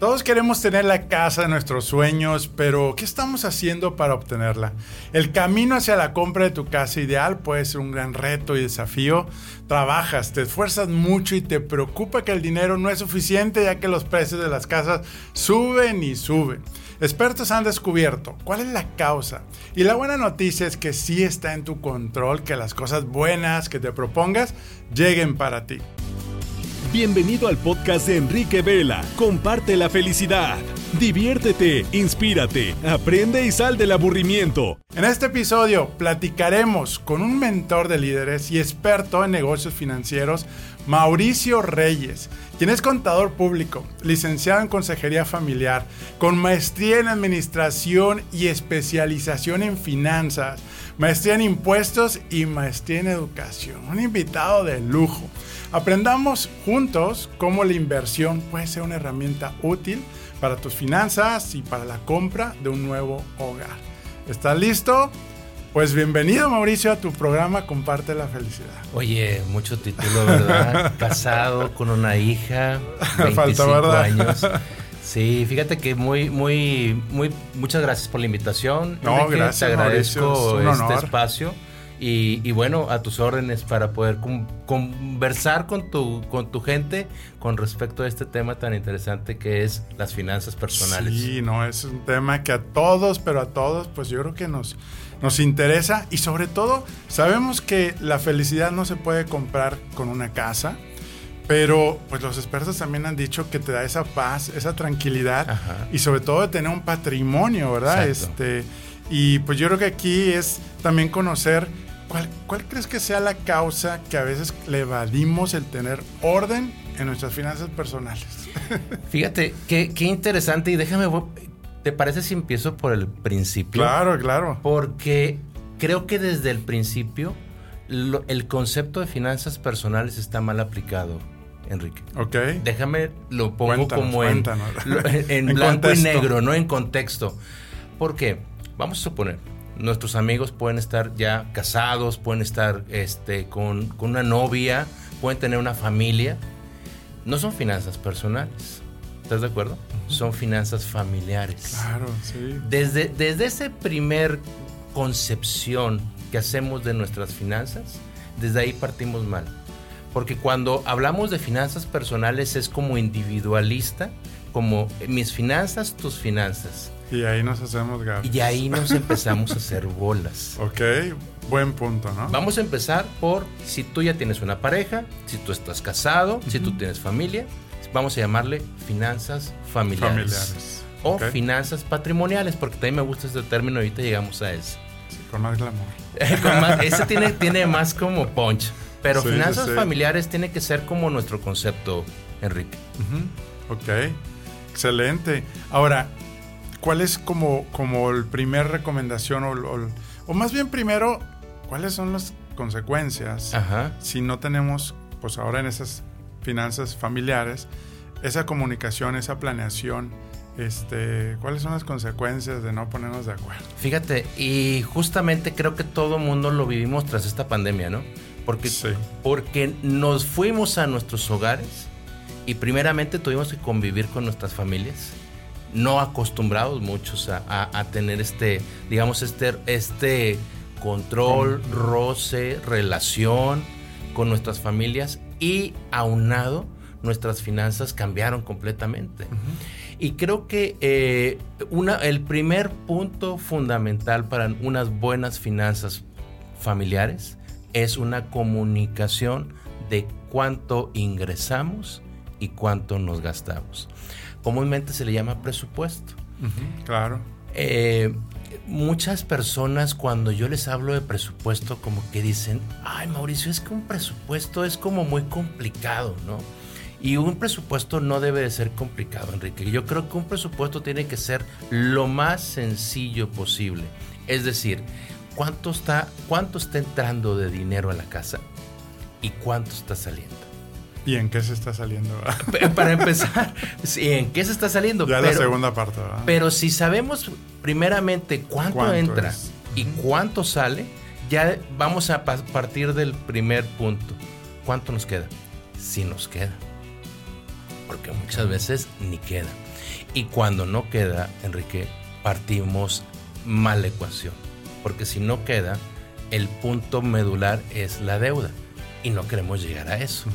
Todos queremos tener la casa de nuestros sueños, pero ¿qué estamos haciendo para obtenerla? El camino hacia la compra de tu casa ideal puede ser un gran reto y desafío. Trabajas, te esfuerzas mucho y te preocupa que el dinero no es suficiente ya que los precios de las casas suben y suben. Expertos han descubierto cuál es la causa y la buena noticia es que sí está en tu control que las cosas buenas que te propongas lleguen para ti. Bienvenido al podcast de Enrique Vela. Comparte la felicidad. Diviértete, inspírate, aprende y sal del aburrimiento. En este episodio platicaremos con un mentor de líderes y experto en negocios financieros, Mauricio Reyes, quien es contador público, licenciado en consejería familiar, con maestría en administración y especialización en finanzas, maestría en impuestos y maestría en educación. Un invitado de lujo. Aprendamos juntos cómo la inversión puede ser una herramienta útil para tus finanzas y para la compra de un nuevo hogar. ¿Estás listo? Pues bienvenido Mauricio a tu programa Comparte la Felicidad. Oye, mucho título, ¿verdad? Casado con una hija, 25 Falta, ¿verdad? años. Sí, fíjate que muy, muy, muy, muchas gracias por la invitación. No, gracias. Te agradezco este espacio. Y, bueno, a tus órdenes para poder conversar con tu, con tu gente con respecto a este tema tan interesante que es las finanzas personales. Sí, no, es un tema que a todos, pero a todos, pues yo creo que nos, nos interesa y sobre todo sabemos que la felicidad no se puede comprar con una casa. Pero pues los expertos también han dicho que te da esa paz, esa tranquilidad y sobre todo de tener un patrimonio, ¿verdad? Este, y pues yo creo que aquí es también conocer ¿Cuál, crees que sea la causa que a veces le evadimos el tener orden en nuestras finanzas personales? Fíjate, qué, interesante y déjame, ¿te parece si empiezo por el principio? Claro, claro. Porque creo que desde el principio el concepto de finanzas personales está mal aplicado. Enrique. Ok. Déjame, lo pongo como en, en, blanco y negro, no en contexto. ¿Por qué? Vamos a suponer, nuestros amigos pueden estar ya casados, pueden estar este, con, una novia, pueden tener una familia. No son finanzas personales. ¿Estás de acuerdo? Son finanzas familiares. Claro, sí. Desde, desde esa primer concepción que hacemos de nuestras finanzas, desde ahí partimos mal. Porque cuando hablamos de finanzas personales es como individualista, como mis finanzas, tus finanzas. Y ahí nos hacemos gatos. Y ahí nos empezamos a hacer bolas. Ok, buen punto, ¿no? Vamos a empezar por si tú ya tienes una pareja, si tú estás casado, si tú tienes familia, vamos a llamarle finanzas familiares. Familiares. O finanzas patrimoniales, porque también me gusta ese término, ahorita llegamos a eso. Sí, con más glamour. ese tiene, tiene más como punch. Pero finanzas familiares tiene que ser como nuestro concepto, Enrique. Ok, excelente. Ahora, ¿cuál es como, como el primer recomendación o, más bien primero, cuáles son las consecuencias si no tenemos, pues ahora en esas finanzas familiares, esa comunicación, esa planeación? Este, ¿Cuáles son las consecuencias de no ponernos de acuerdo? Fíjate, y justamente creo que todo mundo lo vivimos tras esta pandemia, ¿no? Porque, porque nos fuimos a nuestros hogares y primeramente tuvimos que convivir con nuestras familias no acostumbrados muchos a, tener este, digamos, este, este control, roce, relación con nuestras familias y aunado nuestras finanzas cambiaron completamente. Y creo que eh, una, el primer punto fundamental para unas buenas finanzas familiares es una comunicación de cuánto ingresamos y cuánto nos gastamos comúnmente se le llama presupuesto. claro. Eh, muchas personas cuando yo les hablo de presupuesto como que dicen, ay Mauricio, es que un presupuesto es como muy complicado, ¿no? Y un presupuesto no debe de ser complicado, Enrique. Yo creo que un presupuesto tiene que ser lo más sencillo posible. Es decir, ¿cuánto está, cuánto está entrando de dinero a la casa y cuánto está saliendo? ¿Y en qué se está saliendo? Para empezar, sí, ¿en qué se está saliendo? Ya la segunda parte, ¿verdad? Pero si sabemos primeramente cuánto, entra y cuánto sale, ya vamos a partir del primer punto. ¿Cuánto nos queda? Si nos queda. porque muchas veces ni queda. Y cuando no queda, Enrique, partimos mala ecuación, porque si no queda, el punto medular es la deuda y no queremos llegar a eso.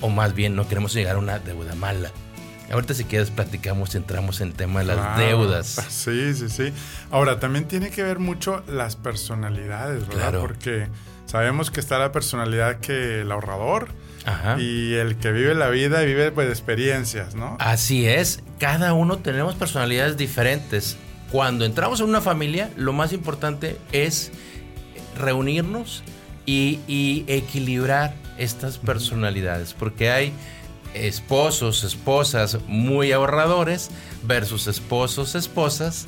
O más bien no queremos llegar a una deuda mala. Ahorita si quieres platicamos, entramos en el tema de las deudas. Sí, sí, sí. Ahora, también tiene que ver mucho las personalidades, ¿verdad? Porque sabemos que está la personalidad que el ahorrador y el que vive la vida y vive pues experiencias, ¿no? Así es. Cada uno tenemos personalidades diferentes. Cuando entramos en una familia, lo más importante es reunirnos y, equilibrar estas personalidades, porque hay esposos, esposas muy ahorradores versus esposos, esposas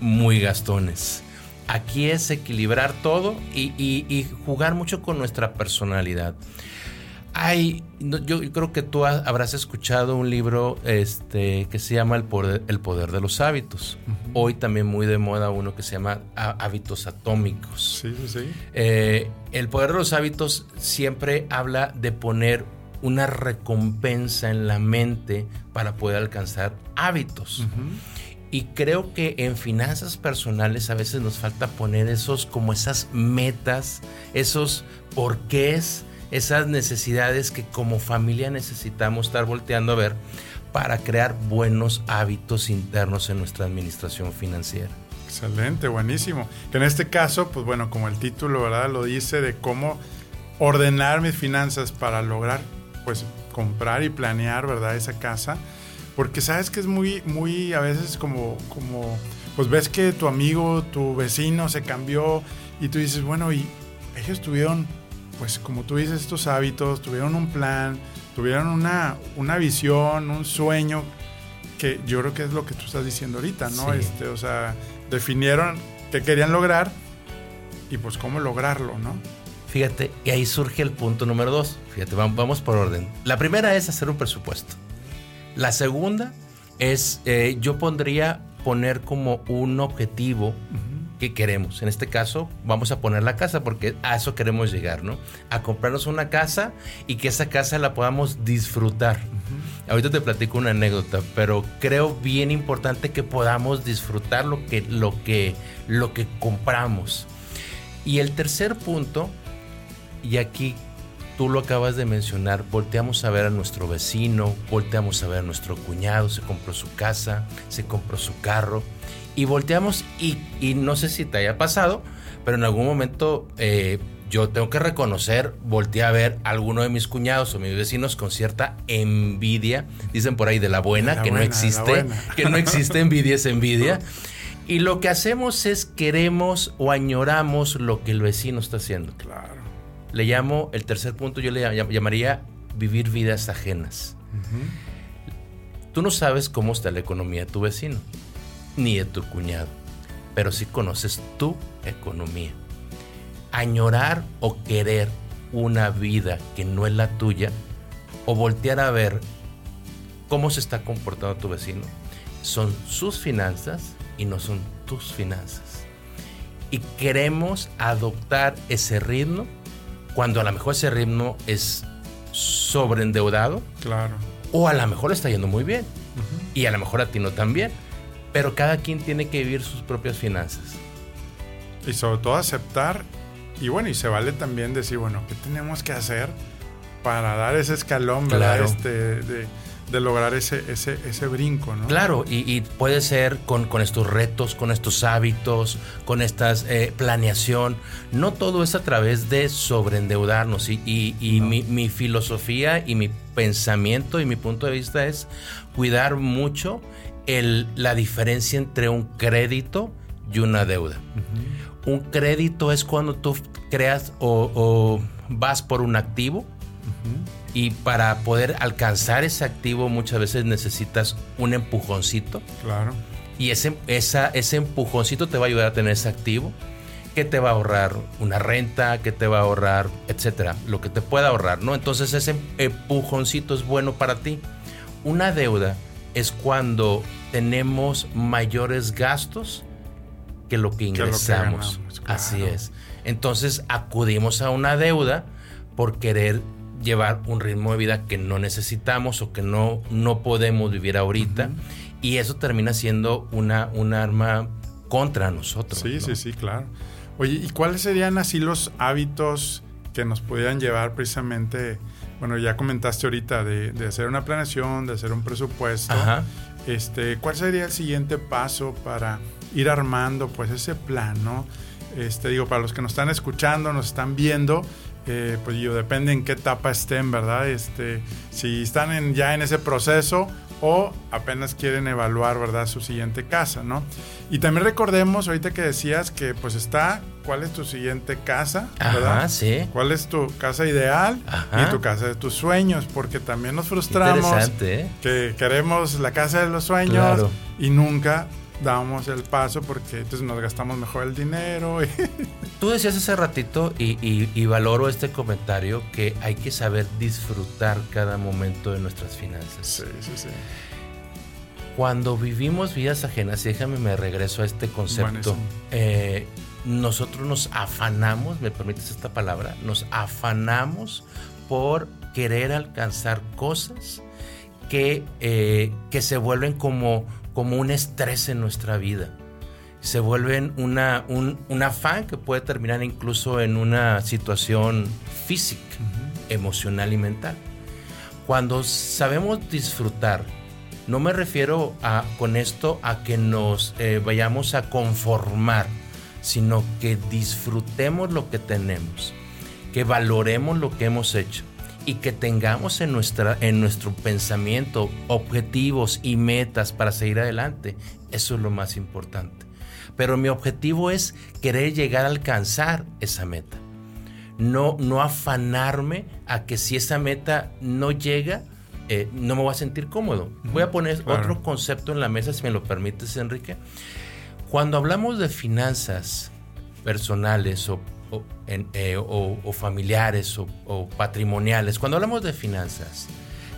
muy gastones. Aquí es equilibrar todo y, jugar mucho con nuestra personalidad. Hay, yo creo que tú habrás escuchado un libro este, que se llama El Poder, el poder de los Hábitos. Hoy también muy de moda uno que se llama Hábitos Atómicos. Sí, sí, sí. Eh, el Poder de los Hábitos siempre habla de poner una recompensa en la mente para poder alcanzar hábitos. Y creo que en finanzas personales a veces nos falta poner esos como esas metas, esos porqués esas necesidades que como familia necesitamos estar volteando a ver para crear buenos hábitos internos en nuestra administración financiera. Excelente, buenísimo. Que en este caso, pues bueno, como el título, ¿verdad? Lo dice de cómo ordenar mis finanzas para lograr, pues, comprar y planear, ¿verdad? Esa casa. Porque sabes que es muy, muy, a veces como, como, pues ves que tu amigo, tu vecino se cambió y tú dices, bueno, y ellos tuvieron pues como tú dices, estos hábitos, tuvieron un plan, tuvieron una, una visión, un sueño, que yo creo que es lo que tú estás diciendo ahorita, ¿no? Este, o sea, definieron qué querían lograr y pues cómo lograrlo, ¿no? Fíjate, y ahí surge el punto número dos. Fíjate, vamos por orden. La primera es hacer un presupuesto. La segunda es, eh, yo pondría poner como un objetivo que queremos. En este caso, vamos a poner la casa porque a eso queremos llegar, ¿no? A comprarnos una casa y que esa casa la podamos disfrutar. Ahorita te platico una anécdota, pero creo bien importante que podamos disfrutar lo que, lo que, lo que compramos. Y el tercer punto, y aquí tú lo acabas de mencionar, volteamos a ver a nuestro vecino, volteamos a ver a nuestro cuñado, se compró su casa, se compró su carro y volteamos y, no sé si te haya pasado, pero en algún momento eh, yo tengo que reconocer, volteé a ver a alguno de mis cuñados o mis vecinos con cierta envidia, dicen por ahí de la buena, que no existe, que no existe envidia, es envidia. Y lo que hacemos es queremos o añoramos lo que el vecino está haciendo. Claro. Le llamo, el tercer punto yo le llamaría vivir vidas ajenas. Tú no sabes cómo está la economía de tu vecino ni de tu cuñado, pero sí conoces tu economía. Añorar o querer una vida que no es la tuya, o voltear a ver cómo se está comportando tu vecino, son sus finanzas y no son tus finanzas. Y queremos adoptar ese ritmo cuando a lo mejor ese ritmo es sobreendeudado. Claro. O a lo mejor está yendo muy bien. Y a lo mejor a ti no tan bien pero cada quien tiene que vivir sus propias finanzas. Y sobre todo aceptar, y bueno, y se vale también decir, bueno, ¿qué tenemos que hacer para dar ese escalón, ¿verdad? Este, de, lograr ese, ese, ese, brinco, ¿no? Claro, y, puede ser con, estos retos, con estos hábitos, con esta eh, planeación. No todo es a través de sobreendeudarnos. Y, y, mi, mi, filosofía y mi pensamiento y mi punto de vista es cuidar mucho la diferencia entre un crédito y una deuda. Un crédito es cuando tú creas o, vas por un activo y para poder alcanzar ese activo muchas veces necesitas un empujoncito. Claro. Y ese, ese empujoncito te va a ayudar a tener ese activo que te va a ahorrar una renta, que te va a ahorrar, etcétera, lo que te pueda ahorrar, ¿no? Entonces ese empujoncito es bueno para ti. Una deuda es cuando tenemos mayores gastos que lo que ingresamos. Así es. Entonces acudimos a una deuda por querer llevar un ritmo de vida que no necesitamos o que no, no podemos vivir ahorita. Y eso termina siendo una, un arma contra nosotros. Sí, sí, sí, claro. Oye, ¿y cuáles serían así los hábitos que nos pudieran llevar precisamente, bueno, ya comentaste ahorita de, hacer una planeación, de hacer un presupuesto. Este, ¿Cuál sería el siguiente paso para ir armando pues ese plan, ¿no? Este, digo, para los que nos están escuchando, nos están viendo, eh, pues yo depende en qué etapa estén, ¿verdad? Este, si están en, ya en ese proceso o apenas quieren evaluar, ¿verdad? Su siguiente casa, ¿no? Y también recordemos, ahorita que decías que pues está, ¿cuál es tu siguiente casa? ¿Verdad? Ajá, sí. ¿Cuál es tu casa ideal y tu casa de tus sueños? Porque también nos frustramos ¿eh? que queremos la casa de los sueños y nunca damos el paso porque entonces nos gastamos mejor el dinero. Tú decías hace ratito y, valoro este comentario que hay que saber disfrutar cada momento de nuestras finanzas. Sí, sí, sí. Cuando vivimos vidas ajenas, y déjame me regreso a este concepto, eh, nosotros nos afanamos, me permites esta palabra, nos afanamos por querer alcanzar cosas que, eh, que se vuelven como como un estrés en nuestra vida. Se vuelven una, un, afán que puede terminar incluso en una situación física, emocional y mental. Cuando sabemos disfrutar, no me refiero a, con esto a que nos eh, vayamos a conformar, sino que disfrutemos lo que tenemos, que valoremos lo que hemos hecho y que tengamos en, nuestra, en nuestro pensamiento objetivos y metas para seguir adelante. Eso es lo más importante. Pero mi objetivo es querer llegar a alcanzar esa meta. No, no afanarme a que si esa meta no llega, eh, no me voy a sentir cómodo. Voy a poner otro concepto en la mesa, si me lo permites, Enrique. Cuando hablamos de finanzas personales o eh, o, familiares o, patrimoniales. Cuando hablamos de finanzas,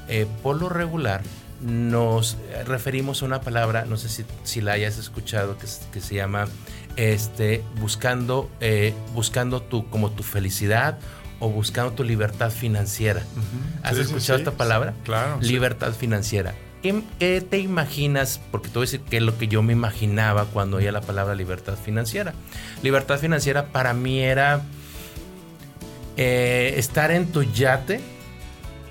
eh, por lo regular nos referimos a una palabra, no sé si, la hayas escuchado, que, se llama este, buscando, eh, buscando tu, como tu felicidad o buscando tu libertad financiera. ¿Has escuchado esta palabra? Claro. Libertad financiera. ¿Qué, te imaginas? Porque te voy a decir qué es lo que yo me imaginaba cuando oía la palabra libertad financiera. Libertad financiera para mí era eh, estar en tu yate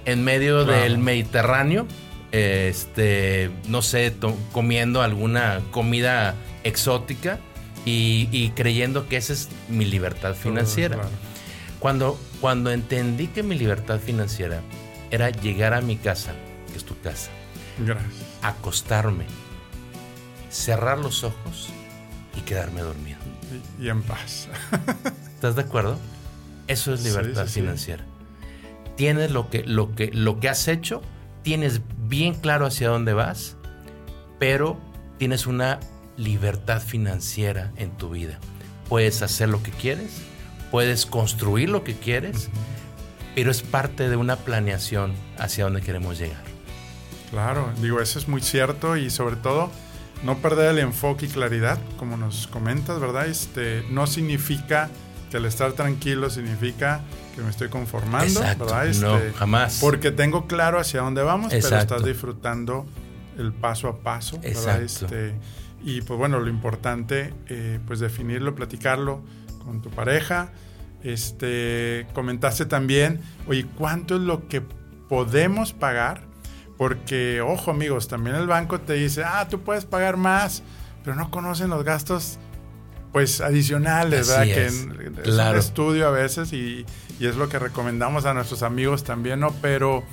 en medio del Mediterráneo, este, no sé, comiendo alguna comida exótica y, creyendo que esa es mi libertad financiera. Cuando, cuando entendí que mi libertad financiera era llegar a mi casa, que es tu casa, Gracias. Acostarme, cerrar los ojos y quedarme dormido. Y, en paz. ¿Estás de acuerdo? Eso es libertad financiera. Tienes lo que, lo, que, lo que has hecho, tienes bien claro hacia dónde vas, pero tienes una libertad financiera en tu vida. Puedes hacer lo que quieres, puedes construir lo que quieres, pero es parte de una planeación hacia dónde queremos llegar. Claro, digo, eso es muy cierto y sobre todo no perder el enfoque y claridad, como nos comentas, ¿verdad? Este, no significa que el estar tranquilo significa que me estoy conformando, ¿verdad? no, este, jamás. Porque tengo claro hacia dónde vamos, pero estás disfrutando el paso a paso, ¿verdad? Este, y pues bueno, lo importante, eh, pues definirlo, platicarlo con tu pareja. Este, comentaste también, oye, ¿cuánto es lo que podemos pagar porque, ojo amigos, también el banco te dice, ah, tú puedes pagar más, pero no conocen los gastos pues adicionales, ¿verdad? Que es, un estudio a veces y, es lo que recomendamos a nuestros amigos también, ¿no? Pero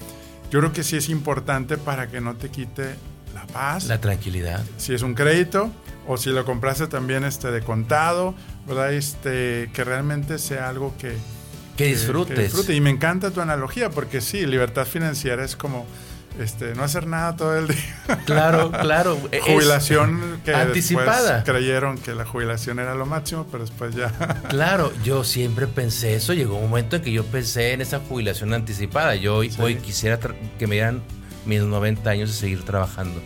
yo creo que sí es importante para que no te quite la paz. La tranquilidad. Si es un crédito o si lo compraste también este de contado, ¿verdad? Este, que realmente sea algo que... Que disfrutes. Que disfrute. Y me encanta tu analogía porque sí, libertad financiera es como este, no hacer nada todo el día. Claro, claro. jubilación que anticipada. creyeron que la jubilación era lo máximo, pero después ya. Claro, yo siempre pensé eso. Llegó un momento en que yo pensé en esa jubilación anticipada. Yo hoy, quisiera que me dieran mis 90 años y seguir trabajando.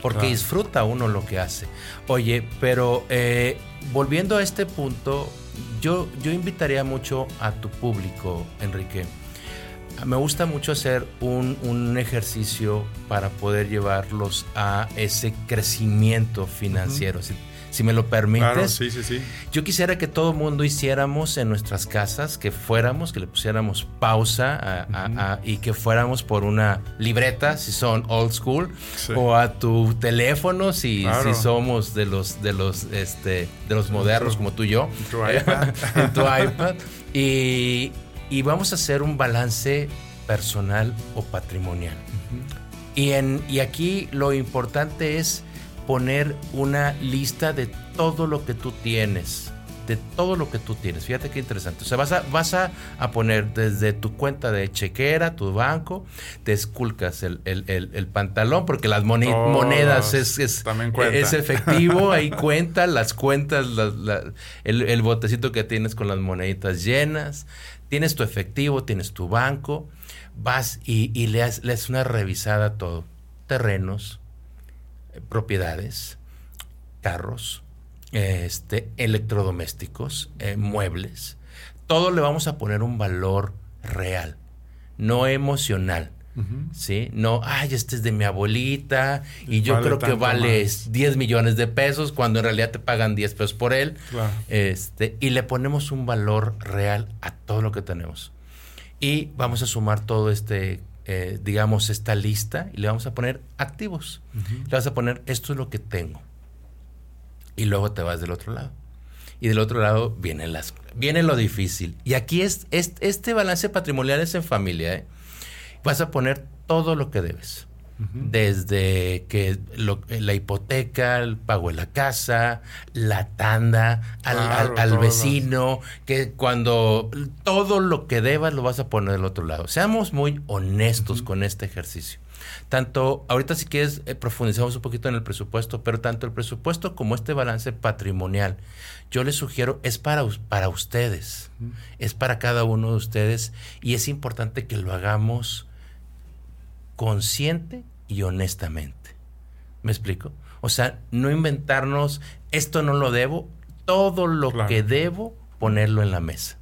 Porque disfruta uno lo que hace. Oye, pero eh, volviendo a este punto, yo, yo invitaría mucho a tu público, Enrique me gusta mucho hacer un, un, ejercicio para poder llevarlos a ese crecimiento financiero. si, me lo permites. sí, sí, sí. Yo quisiera que todo el mundo hiciéramos en nuestras casas, que fuéramos, que le pusiéramos pausa y que fuéramos por una libreta, si son old school, o a tu teléfono, si, si somos de los, de los, este, de los modernos como tú y yo. En tu iPad. en tu iPad. Y, y vamos a hacer un balance personal o patrimonial. y, en, y aquí lo importante es poner una lista de todo lo que tú tienes. De todo lo que tú tienes. Fíjate qué interesante. O sea, vas a, vas a, poner desde tu cuenta de chequera, tu banco, te esculcas el, el, pantalón, porque las monedas es, es, es, efectivo, ahí cuenta, las cuentas, el, botecito que tienes con las moneditas llenas, tienes tu efectivo, tienes tu banco, vas y, le, haces una revisada a todo. Terrenos, eh, propiedades, carros, este, electrodomésticos, eh, muebles. Todo le vamos a poner un valor real, no emocional. ¿Sí? No, ay, este es de mi abuelita y yo creo que vale 10 millones de pesos cuando en realidad te pagan 10 pesos por él. Este, y le ponemos un valor real a todo lo que tenemos. Y vamos a sumar todo este, eh, digamos, esta lista y le vamos a poner activos. Le vas a poner, esto es lo que tengo. Y luego te vas del otro lado. Y del otro lado viene, las, viene lo difícil. Y aquí es, este balance patrimonial es en familia. ¿eh? Vas a poner todo lo que debes. Desde que la hipoteca, el pago de la casa, la tanda, al, vecino, que cuando todo lo que debas lo vas a poner del otro lado. Seamos muy honestos con este ejercicio. Tanto, ahorita si quieres eh, profundizamos un poquito en el presupuesto, pero tanto el presupuesto como este balance patrimonial, yo les sugiero, es para, para ustedes, es para cada uno de ustedes y es importante que lo hagamos consciente y honestamente. ¿Me explico? O sea, no inventarnos, esto no lo debo, todo lo que debo, ponerlo en la mesa.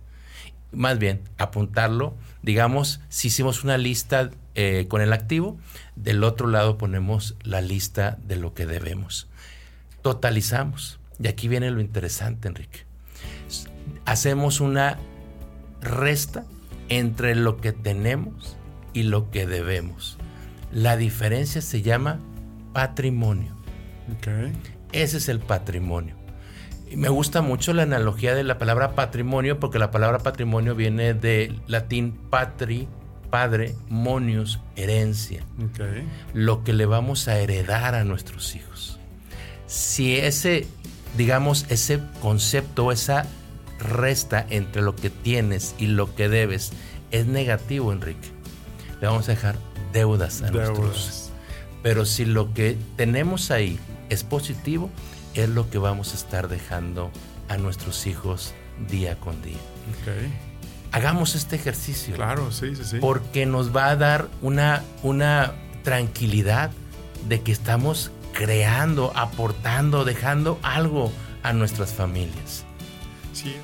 Más bien, apuntarlo, digamos, si hicimos una lista eh, con el activo, del otro lado ponemos la lista de lo que debemos. Totalizamos. Y aquí viene lo interesante, Enrique. Hacemos una resta entre lo que tenemos y lo que debemos. La diferencia se llama patrimonio. Ese es el patrimonio. Y me gusta mucho la analogía de la palabra patrimonio porque la palabra patrimonio viene del latín patri, padre, monius, herencia. Lo que le vamos a heredar a nuestros hijos. Si ese, digamos, ese concepto, esa resta entre lo que tienes y lo que debes es negativo, Enrique, le vamos a dejar deudas a nuestros. Pero si lo que tenemos ahí es positivo, es lo que vamos a estar dejando a nuestros hijos día con día. Hagamos este ejercicio. Claro, sí, sí, sí. Porque nos va a dar una, una tranquilidad de que estamos creando, aportando, dejando algo a nuestras familias. Sí.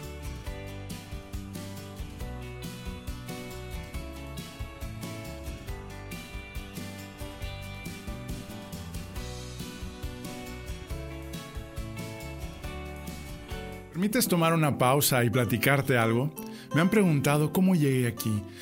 ¿Permites tomar una pausa y platicarte algo? Me han preguntado cómo llegué aquí.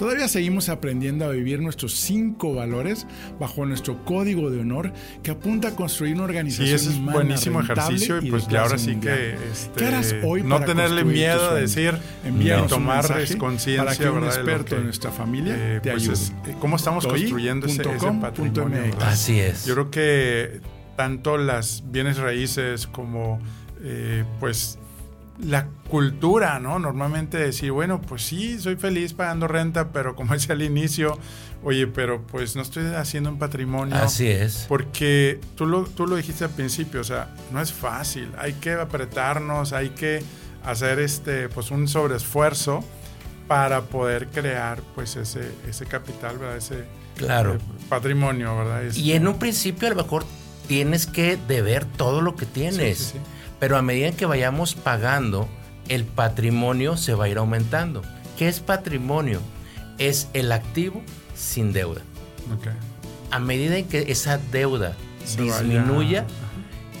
Todavía seguimos aprendiendo a vivir nuestros cinco valores bajo nuestro código de honor que apunta a construir una organización. Sí, ese es buenísimo ejercicio y pues ahora sí que este, hoy no tenerle miedo a decir y tomar conciencia para que un experto de nuestra familia eh, te pues ayude. ¿Cómo estamos construyendo ese, patrimonio? Así es. Yo creo que tanto las bienes raíces como eh, pues la cultura, ¿no? Normalmente decir, bueno, pues sí, soy feliz pagando renta, pero como decía al inicio, oye, pero pues no estoy haciendo un patrimonio. Así es. Porque tú lo, tú lo dijiste al principio, o sea, no es fácil, hay que apretarnos, hay que hacer este, pues un sobreesfuerzo para poder crear pues ese, ese capital, ¿verdad? Ese claro. Eh, patrimonio, ¿verdad? y en un principio a lo mejor tienes que deber todo lo que tienes. Sí, sí, sí. Pero a medida que vayamos pagando, el patrimonio se va a ir aumentando. ¿Qué es patrimonio? Es el activo sin deuda. Okay. A medida en que esa deuda se disminuya,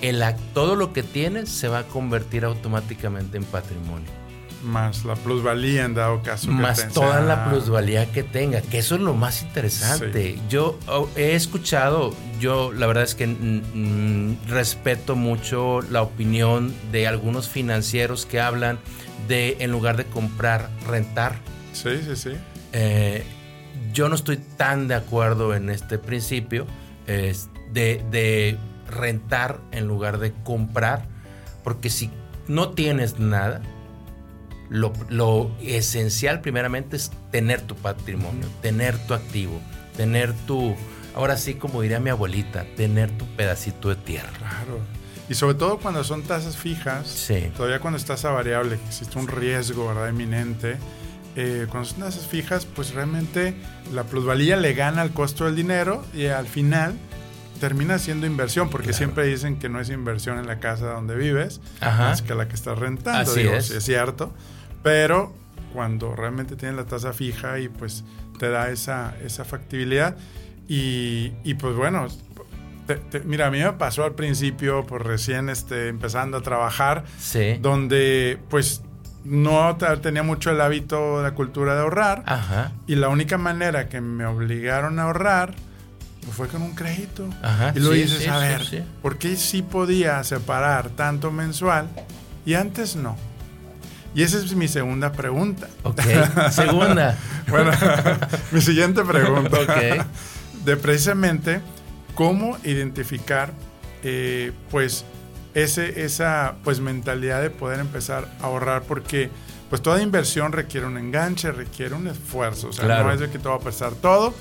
el, todo lo que tienes se va a convertir automáticamente en patrimonio más la plusvalía en dado caso. Más toda la plusvalía que tenga, que eso es lo más interesante. Yo oh, he escuchado, yo la verdad es que respeto mucho la opinión de algunos financieros que hablan de en lugar de comprar, rentar. Sí, sí, sí. Eh, yo no estoy tan de acuerdo en este principio de, de rentar en lugar de comprar, porque si no tienes nada, lo, esencial primeramente es tener tu patrimonio, tener tu activo, tener tu, ahora sí como diría mi abuelita, tener tu pedacito de tierra. Claro. Y sobre todo cuando son tasas fijas, todavía cuando estás a variable, existe un riesgo ¿verdad? eminente. Eh, cuando son tasas fijas, pues realmente la plusvalía le gana al costo del dinero y al final termina siendo inversión, porque siempre dicen que no es inversión en la casa donde vives, más que la que estás rentando. Así es. es cierto pero cuando realmente tienes la tasa fija y pues te da esa, esa factibilidad. Y, y pues bueno, mira, a mí me pasó al principio, pues recién este, empezando a trabajar, donde pues no tenía mucho el hábito, la cultura de ahorrar. Y la única manera que me obligaron a ahorrar pues, fue con un crédito. y lo dices, a ver, ¿por qué sí podía separar tanto mensual y antes no? Y esa es mi segunda pregunta. Ok, segunda. bueno, mi siguiente pregunta. ok. De precisamente cómo identificar, eh, pues, ese, esa pues, mentalidad de poder empezar a ahorrar, porque pues toda inversión requiere un enganche, requiere un esfuerzo. O sea, no es de que te va a prestar todo,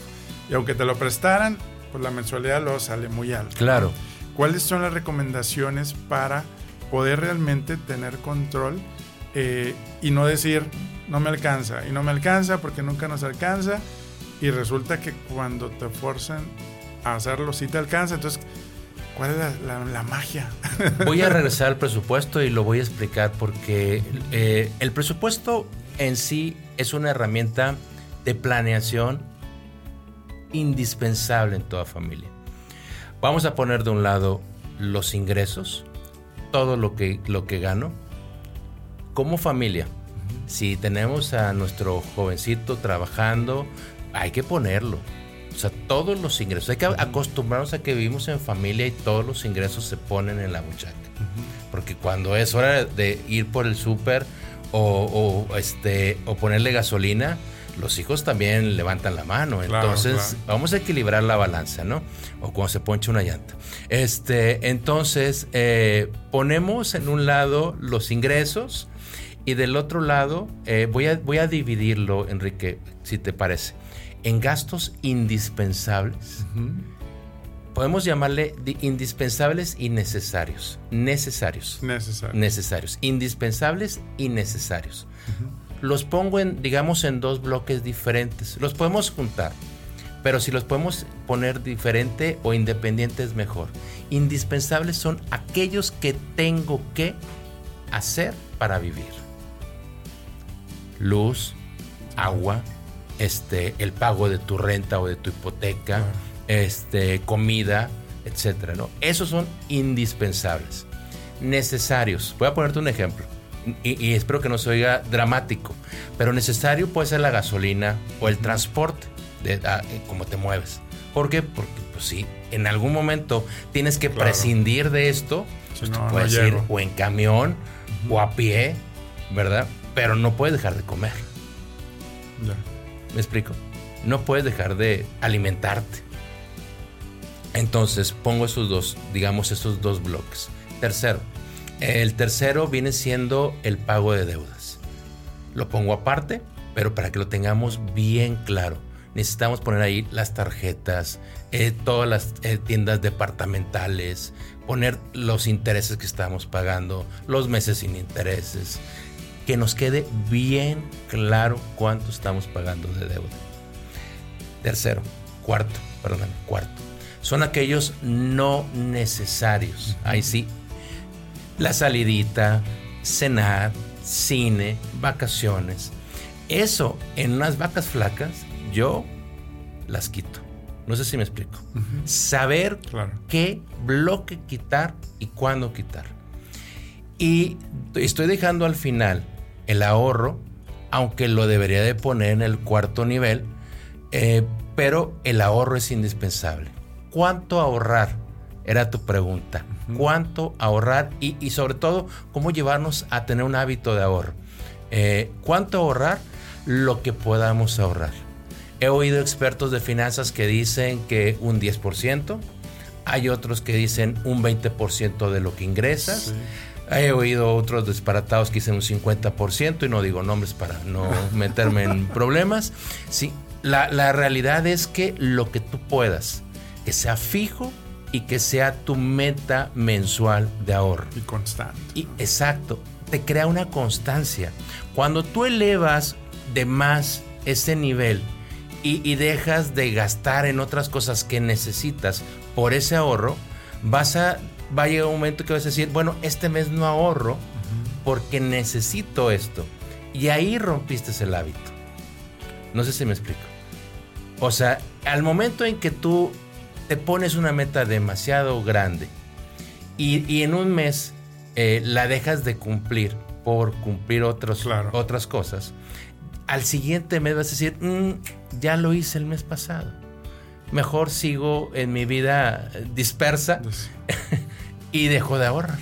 y aunque te lo prestaran, pues la mensualidad luego sale muy alta. Claro. ¿Cuáles son las recomendaciones para poder realmente tener control? Eh, y no decir, no me alcanza, y no me alcanza porque nunca nos alcanza, y resulta que cuando te forzan a hacerlo sí te alcanza, entonces, ¿cuál es la, magia? Voy a regresar al presupuesto y lo voy a explicar porque eh, el presupuesto en sí es una herramienta de planeación indispensable en toda familia. Vamos a poner de un lado los ingresos, todo lo que, lo que gano, como familia, si tenemos a nuestro jovencito trabajando, hay que ponerlo. O sea, todos los ingresos. Hay que acostumbrarnos a que vivimos en familia y todos los ingresos se ponen en la muchacha. Porque cuando es hora de ir por el súper o, este, o ponerle gasolina, los hijos también levantan la mano. Entonces, vamos a equilibrar la balanza, ¿no? O cuando se ponche una llanta. Este, entonces, eh, ponemos en un lado los ingresos y del otro lado, eh, voy, a, voy a dividirlo, Enrique, si te parece, en gastos indispensables. Podemos llamarle indispensables y necesarios. Necesarios. Necesarios. Necesarios. Indispensables y necesarios. Los pongo en, digamos, en dos bloques diferentes. Los podemos juntar, pero si los podemos poner diferente o independiente es mejor. Indispensables son aquellos que tengo que hacer para vivir luz, agua, este, el pago de tu renta o de tu hipoteca, este, comida, etcétera, ¿no? Esos son indispensables, necesarios. Voy a ponerte un ejemplo. Y, espero que no se oiga dramático, pero necesario puede ser la gasolina o el transporte, de, ah, eh, cómo te mueves. ¿Por qué? Porque, pues sí, en algún momento tienes que prescindir de esto. Pues, puedes ir o en camión o a pie, ¿verdad? pero no puedes dejar de comer. ¿Me explico? No puedes dejar de alimentarte. Entonces pongo esos dos, digamos, esos dos bloques. Tercero, El tercero viene siendo el pago de deudas. Lo pongo aparte, pero para que lo tengamos bien claro. Necesitamos poner ahí las tarjetas, eh, todas las eh, tiendas departamentales, poner los intereses que estamos pagando, los meses sin intereses, que nos quede bien claro cuánto estamos pagando de deuda. Tercero, cuarto, perdón, cuarto. Son aquellos no necesarios. Ahí sí, la salidita, cenar, cine, vacaciones. Eso en unas vacas flacas, yo las quito. No sé si me explico. Saber qué bloque quitar y cuándo quitar. Y estoy dejando al final el ahorro, aunque lo debería de poner en el cuarto nivel, eh, pero el ahorro es indispensable. ¿Cuánto ahorrar? Era tu pregunta. ¿Cuánto ahorrar? Y, sobre todo, ¿cómo llevarnos a tener un hábito de ahorro? Eh, ¿Cuánto ahorrar? Lo que podamos ahorrar. He oído expertos de finanzas que dicen que un 10%, hay otros que dicen un 20% de lo que ingresas. He oído otros disparatados que dicen un 50% y no digo nombres para no meterme en problemas. Sí, la, la realidad es que lo que tú puedas, que sea fijo y que sea tu meta mensual de ahorro. Y constante. Y, exacto, te crea una constancia. Cuando tú elevas de más ese nivel, y, dejas de gastar en otras cosas que necesitas por ese ahorro, vas a, va a llegar un momento que vas a decir, bueno, este mes no ahorro porque necesito esto. Y ahí rompiste el hábito. No sé si me explico. O sea, al momento en que tú te pones una meta demasiado grande y, en un mes eh, la dejas de cumplir por cumplir otros, otras cosas, al siguiente mes vas a decir, mm, ya lo hice el mes pasado. Mejor sigo en mi vida dispersa y dejo de ahorrar.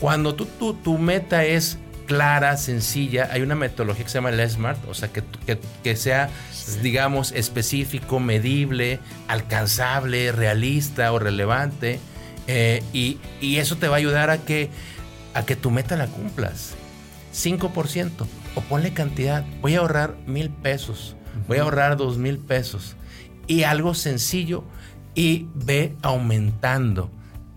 Cuando tú, tu meta es clara, sencilla, hay una metodología que se llama el SMART, o sea, que, que, sea, digamos, específico, medible, alcanzable, realista o relevante. Eh, y, y, eso te va a ayudar a que, a que tu meta la cumplas. 5% o ponle cantidad, voy a ahorrar mil pesos, voy a ahorrar dos mil pesos. Y algo sencillo y ve aumentando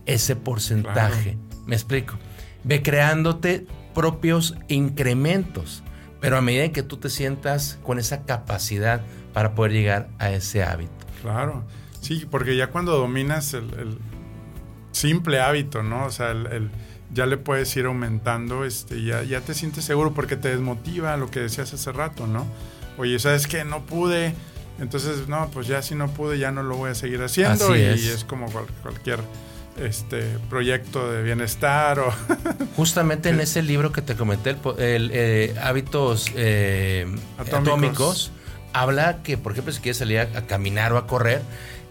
ese porcentaje. Me explico. Ve creándote propios incrementos, pero a medida que tú te sientas con esa capacidad para poder llegar a ese hábito. Claro, sí, porque ya cuando dominas el, simple hábito, ¿no? O sea, el ya le puedes ir aumentando, este, ya, ya te sientes seguro porque te desmotiva lo que decías hace rato, ¿no? Oye, ¿sabes qué? No pude. Entonces, no, pues ya si no pude, ya no lo voy a seguir haciendo. y es. como cualquier este proyecto de bienestar o justamente en ese libro que te comenté el, eh, hábitos eh, atómicos. habla que por ejemplo si quieres salir a, caminar o a correr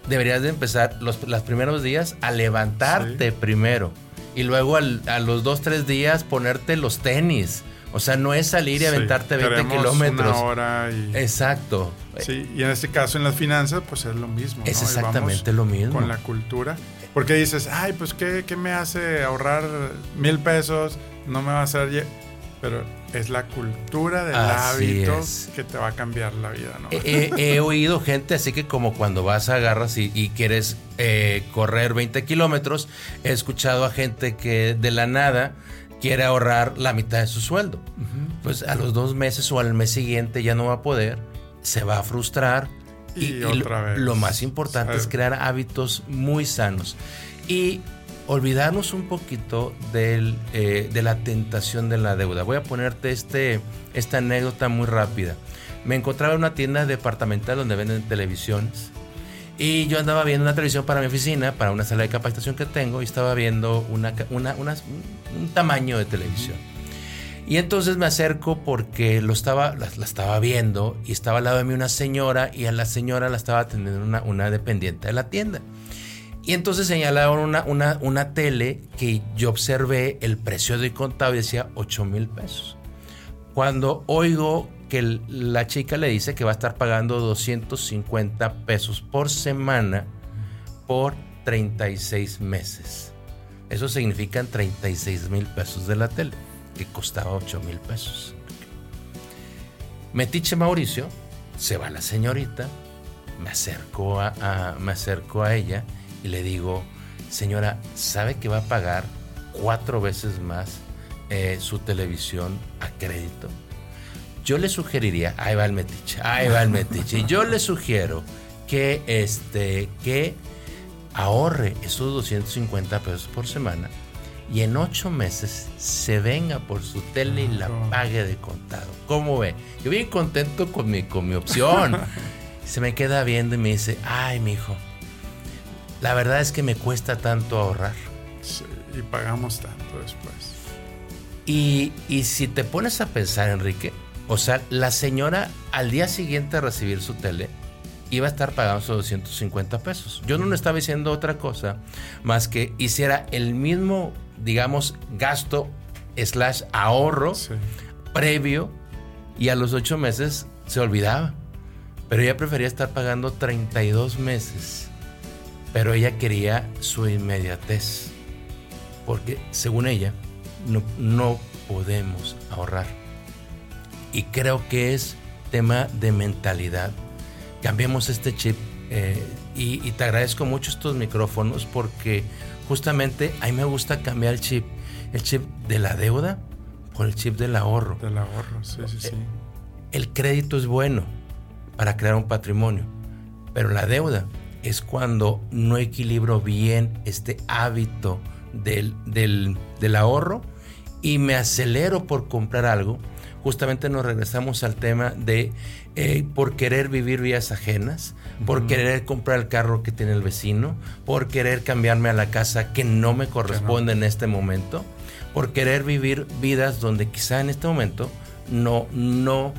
deberías de empezar los, primeros días a levantarte primero y luego a los dos, tres días ponerte los tenis. O sea, no es salir y aventarte 20 kilómetros. Una hora y... Exacto. Sí, y en este caso en las finanzas, pues es lo mismo. Es exactamente lo mismo. Con la cultura. Porque dices, ay, pues ¿qué, ¿qué, me hace ahorrar mil pesos? No me va a hacer... Pero es la cultura del hábito que te va a cambiar la vida, ¿no? He, oído gente así que como cuando vas agarras y, quieres eh, correr 20 kilómetros, he escuchado a gente que de la nada quiere ahorrar la mitad de su sueldo. Pues a los dos meses o al mes siguiente ya no va a poder, se va a frustrar. Y, otra vez. Lo, más importante es crear hábitos muy sanos. Y olvidarnos un poquito del, eh, de la tentación de la deuda. Voy a ponerte este, esta anécdota muy rápida. Me encontraba en una tienda departamental donde venden televisiones. Y yo andaba viendo una televisión para mi oficina, para una sala de capacitación que tengo, y estaba viendo una, una, un tamaño de televisión. Y entonces me acerco porque lo estaba, la, estaba viendo y estaba al lado de mí una señora y a la señora la estaba atendiendo una, una dependiente de la tienda. Y entonces señalaron una, una, una tele que yo observé el precio de contado y decía 8 mil pesos. Cuando oigo que la chica le dice que va a estar pagando 250 pesos por semana por 36 meses. Eso significan 36 mil pesos de la tele, que costaba 8 mil pesos. Metiche Mauricio, se va la señorita, me acerco a, me acerco a ella y le digo, señora, ¿sabe que va a pagar cuatro veces más eh, su televisión a crédito? Yo le sugeriría, ahí va el metiche, ahí va el metiche, y yo le sugiero que, este, que ahorre esos 250 pesos por semana y en ocho meses se venga por su tele y la pague de contado. ¿Cómo ve? Yo bien contento con mi, con mi opción. se me queda viendo y me dice, ay, mi hijo, la verdad es que me cuesta tanto ahorrar. y pagamos tanto después. Y, y si te pones a pensar, Enrique, o sea, la señora al día siguiente a recibir su tele iba a estar pagando esos 250 pesos. Yo no le estaba diciendo otra cosa más que hiciera el mismo, digamos, gasto slash ahorro previo y a los ocho meses se olvidaba. Pero ella prefería estar pagando 32 meses. Pero ella quería su inmediatez. Porque según ella, no, no podemos ahorrar. Y creo que es tema de mentalidad cambiemos este chip. Eh, y, te agradezco mucho estos micrófonos porque justamente a mí me gusta cambiar el chip. El chip de la deuda por el chip del ahorro. Del ahorro, sí, sí, sí. El crédito es bueno para crear un patrimonio, pero la deuda es cuando no equilibro bien este hábito del, del, del ahorro y me acelero por comprar algo justamente nos regresamos al tema de eh, por querer vivir vías ajenas, por querer comprar el carro que tiene el vecino, por querer cambiarme a la casa que no me corresponde en este momento, por querer vivir vidas donde quizá en este momento no, no,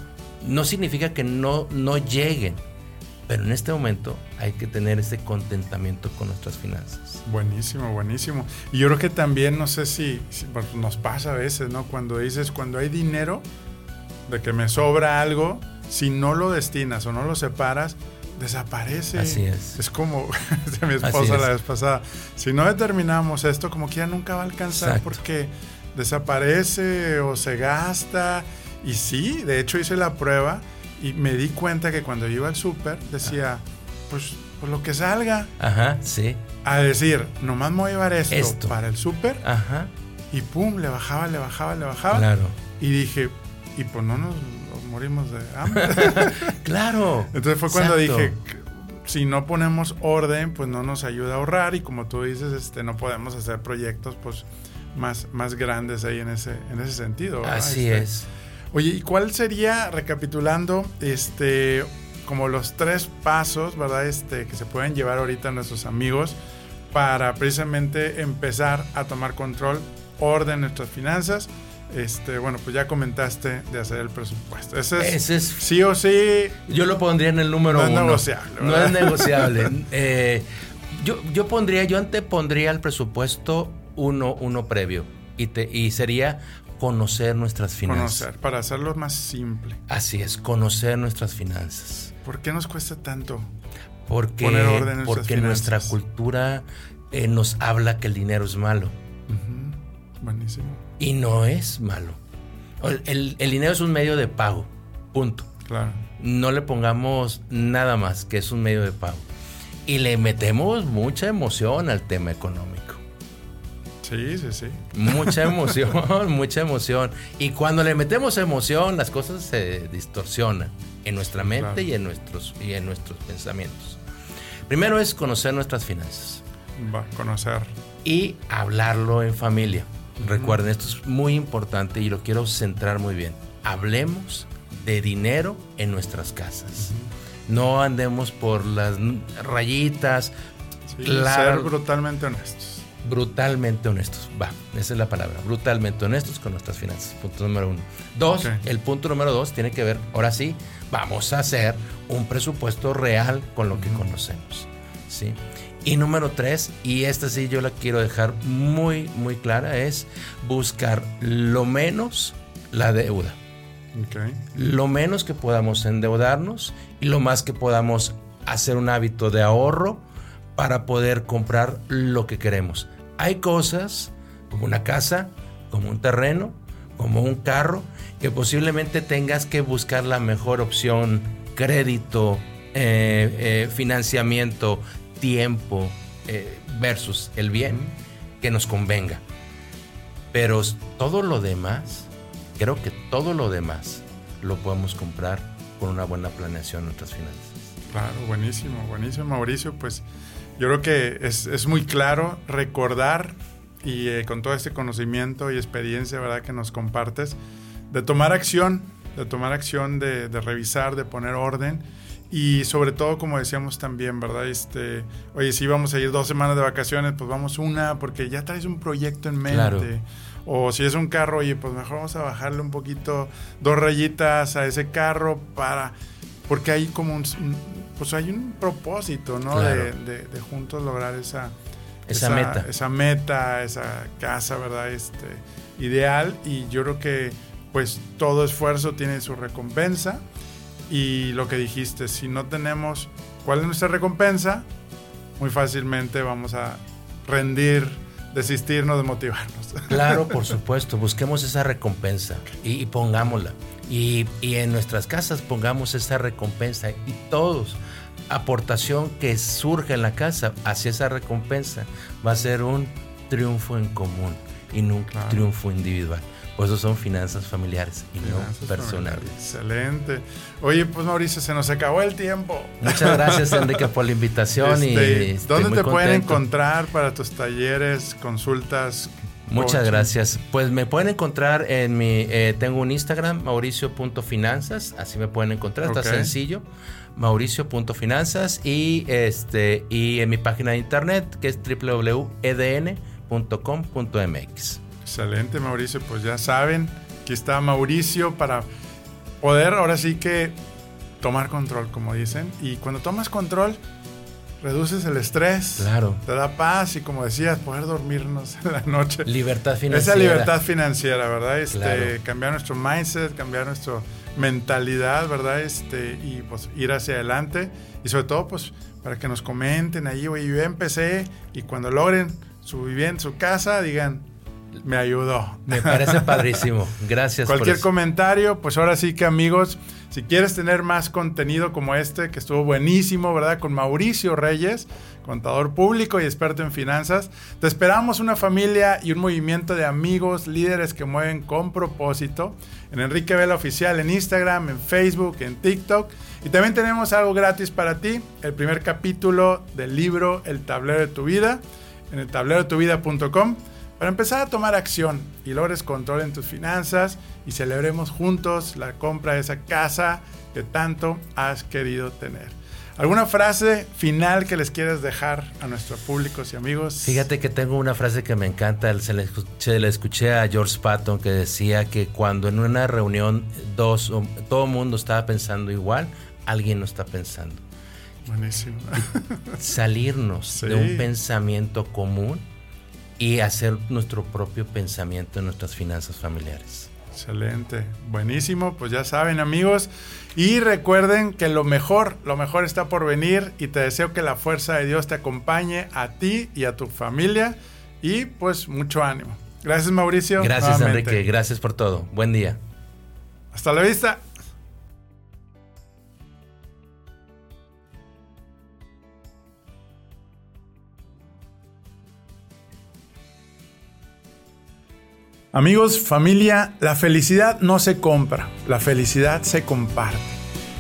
no significa que no, no lleguen. Pero en este momento hay que tener ese contentamiento con nuestras finanzas. Buenísimo, buenísimo. Y yo creo que también, no sé si, si nos pasa a veces, ¿no? Cuando dices, cuando hay dinero, de que me sobra algo, si no lo destinas o no lo separas, desaparece. Así es. Es como de mi esposa la vez pasada. Si no determinamos esto, como que ya nunca va a alcanzar porque desaparece o se gasta. Y sí, de hecho hice la prueba y me di cuenta que cuando iba al súper decía, pues, pues lo que salga. Ajá, sí. A decir, nomás me voy a llevar esto, para el súper. Ajá. Y pum, le bajaba, le bajaba, le bajaba. Claro. Y dije, y pues no nos, morimos de hambre. claro. Entonces fue cuando dije, si no ponemos orden, pues no nos ayuda a ahorrar y como tú dices, este, no podemos hacer proyectos pues más, más grandes ahí en ese, en ese sentido. Así este, es. Oye, ¿y cuál sería, recapitulando, este, como los tres pasos, ¿verdad? Este, que se pueden llevar ahorita nuestros amigos para precisamente empezar a tomar control, orden en nuestras finanzas este, bueno, pues ya comentaste de hacer el presupuesto. Ese es, sí o sí. Yo lo pondría en el número no uno. Es negociable, no es negociable. Eh, yo, yo pondría, yo antepondría el presupuesto uno, uno previo. Y, te, y sería conocer nuestras finanzas. Conocer, para hacerlo más simple. Así es, conocer nuestras finanzas. ¿Por qué nos cuesta tanto porque, poner orden en Porque nuestra cultura eh, nos habla que el dinero es malo. Buenísimo. Y no es malo. El, dinero es un medio de pago. Punto. Claro. No le pongamos nada más que es un medio de pago. Y le metemos mucha emoción al tema económico. Sí, sí, sí. Mucha emoción, mucha emoción. Y cuando le metemos emoción, las cosas se distorsionan en nuestra mente y, en nuestros, y en nuestros pensamientos. Primero es conocer nuestras finanzas. Va, conocer. Y hablarlo en familia. Recuerden, esto es muy importante y lo quiero centrar muy bien. Hablemos de dinero en nuestras casas. No andemos por las rayitas. ser brutalmente honestos. Brutalmente honestos. Va, esa es la palabra. Brutalmente honestos con nuestras finanzas. Punto número uno. Dos, el punto número dos tiene que ver, ahora sí, vamos a hacer un presupuesto real con lo que conocemos. ¿sí? Y número tres, y esta sí yo la quiero dejar muy, muy clara, es buscar lo menos la deuda. Lo menos que podamos endeudarnos y lo más que podamos hacer un hábito de ahorro para poder comprar lo que queremos. Hay cosas como una casa, como un terreno, como un carro, que posiblemente tengas que buscar la mejor opción, crédito, eh, eh, financiamiento, tiempo, eh, versus el bien que nos convenga. Pero todo lo demás, creo que todo lo demás lo podemos comprar con una buena planeación en nuestras finanzas. Claro, buenísimo, buenísimo Mauricio. Pues yo creo que es, es muy claro recordar y eh, con todo este conocimiento y experiencia, ¿verdad? Que nos compartes, de tomar acción, de tomar acción, de, de revisar, de poner orden y sobre todo, como decíamos también, ¿verdad? Este, oye, si vamos a ir dos semanas de vacaciones, pues vamos una, porque ya traes un proyecto en mente. O si es un carro, oye, pues mejor vamos a bajarle un poquito, dos rayitas a ese carro para. Porque hay como un. Pues hay un propósito, ¿no? De, de, juntos lograr esa, esa, meta. Esa meta, esa casa, ¿verdad? Este, ideal. Y yo creo que, pues, todo esfuerzo tiene su recompensa. Y lo que dijiste, si no tenemos cuál es nuestra recompensa, muy fácilmente vamos a rendir, desistirnos, desmotivarnos. Claro, por supuesto, busquemos esa recompensa y, pongámosla. Y, y, en nuestras casas pongamos esa recompensa y todos, aportación que surge en la casa hacia esa recompensa va a ser un triunfo en común y no un triunfo individual. Por eso son finanzas familiares y no personales. Excelente. Oye, pues Mauricio, se nos acabó el tiempo. Muchas gracias, Enrique, por la invitación. y este, ¿Dónde te pueden encontrar para tus talleres, consultas? Muchas gracias. Pues me pueden encontrar en mi, eh, tengo un Instagram, mauricio.finanzas, así me pueden encontrar, está sencillo, mauricio.finanzas y, este, y en mi página de internet que es www.edn.com.mx. Excelente, Mauricio. Pues ya saben, aquí está Mauricio para poder ahora sí que tomar control, como dicen. Y cuando tomas control, reduces el estrés. Claro. Te da paz y, como decías, poder dormirnos en la noche. Libertad financiera. Esa libertad financiera, ¿verdad? Este, Cambiar nuestro mindset, cambiar nuestra mentalidad, ¿verdad? Este, y pues ir hacia adelante. Y sobre todo, pues, para que nos comenten ahí, oye, yo empecé y cuando logren su vivienda, su casa, digan, me ayudó. Me parece padrísimo. Gracias. Cualquier comentario, pues ahora sí que amigos, si quieres tener más contenido como este, que estuvo buenísimo, ¿verdad? Con Mauricio Reyes, contador público y experto en finanzas, te esperamos una familia y un movimiento de amigos, líderes que mueven con propósito. En Enrique Vela Oficial, en Instagram, en Facebook, en TikTok. Y también tenemos algo gratis para ti, el primer capítulo del libro El tablero de tu vida, en el tablero de tu vida.com para empezar a tomar acción y logres control en tus finanzas y celebremos juntos la compra de esa casa que tanto has querido tener. ¿Alguna frase final que les quieras dejar a nuestros públicos y amigos? Fíjate que tengo una frase que me encanta, se la escuché, escuché a George Patton que decía que cuando en una reunión dos, todo el mundo estaba pensando igual, alguien no está pensando. Buenísimo. Salirnos de un pensamiento común y hacer nuestro propio pensamiento en nuestras finanzas familiares. Excelente, buenísimo, pues ya saben amigos y recuerden que lo mejor, lo mejor está por venir y te deseo que la fuerza de Dios te acompañe a ti y a tu familia y pues mucho ánimo. Gracias Mauricio. Gracias Enrique, gracias por todo. Buen día. Hasta la vista. Amigos, familia, la felicidad no se compra, la felicidad se comparte.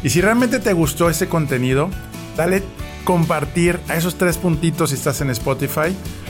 Y si realmente te gustó este contenido, dale compartir a esos tres puntitos si estás en Spotify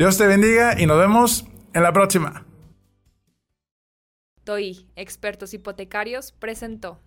Dios te bendiga y nos vemos en la próxima. TOI, Expertos Hipotecarios, presentó.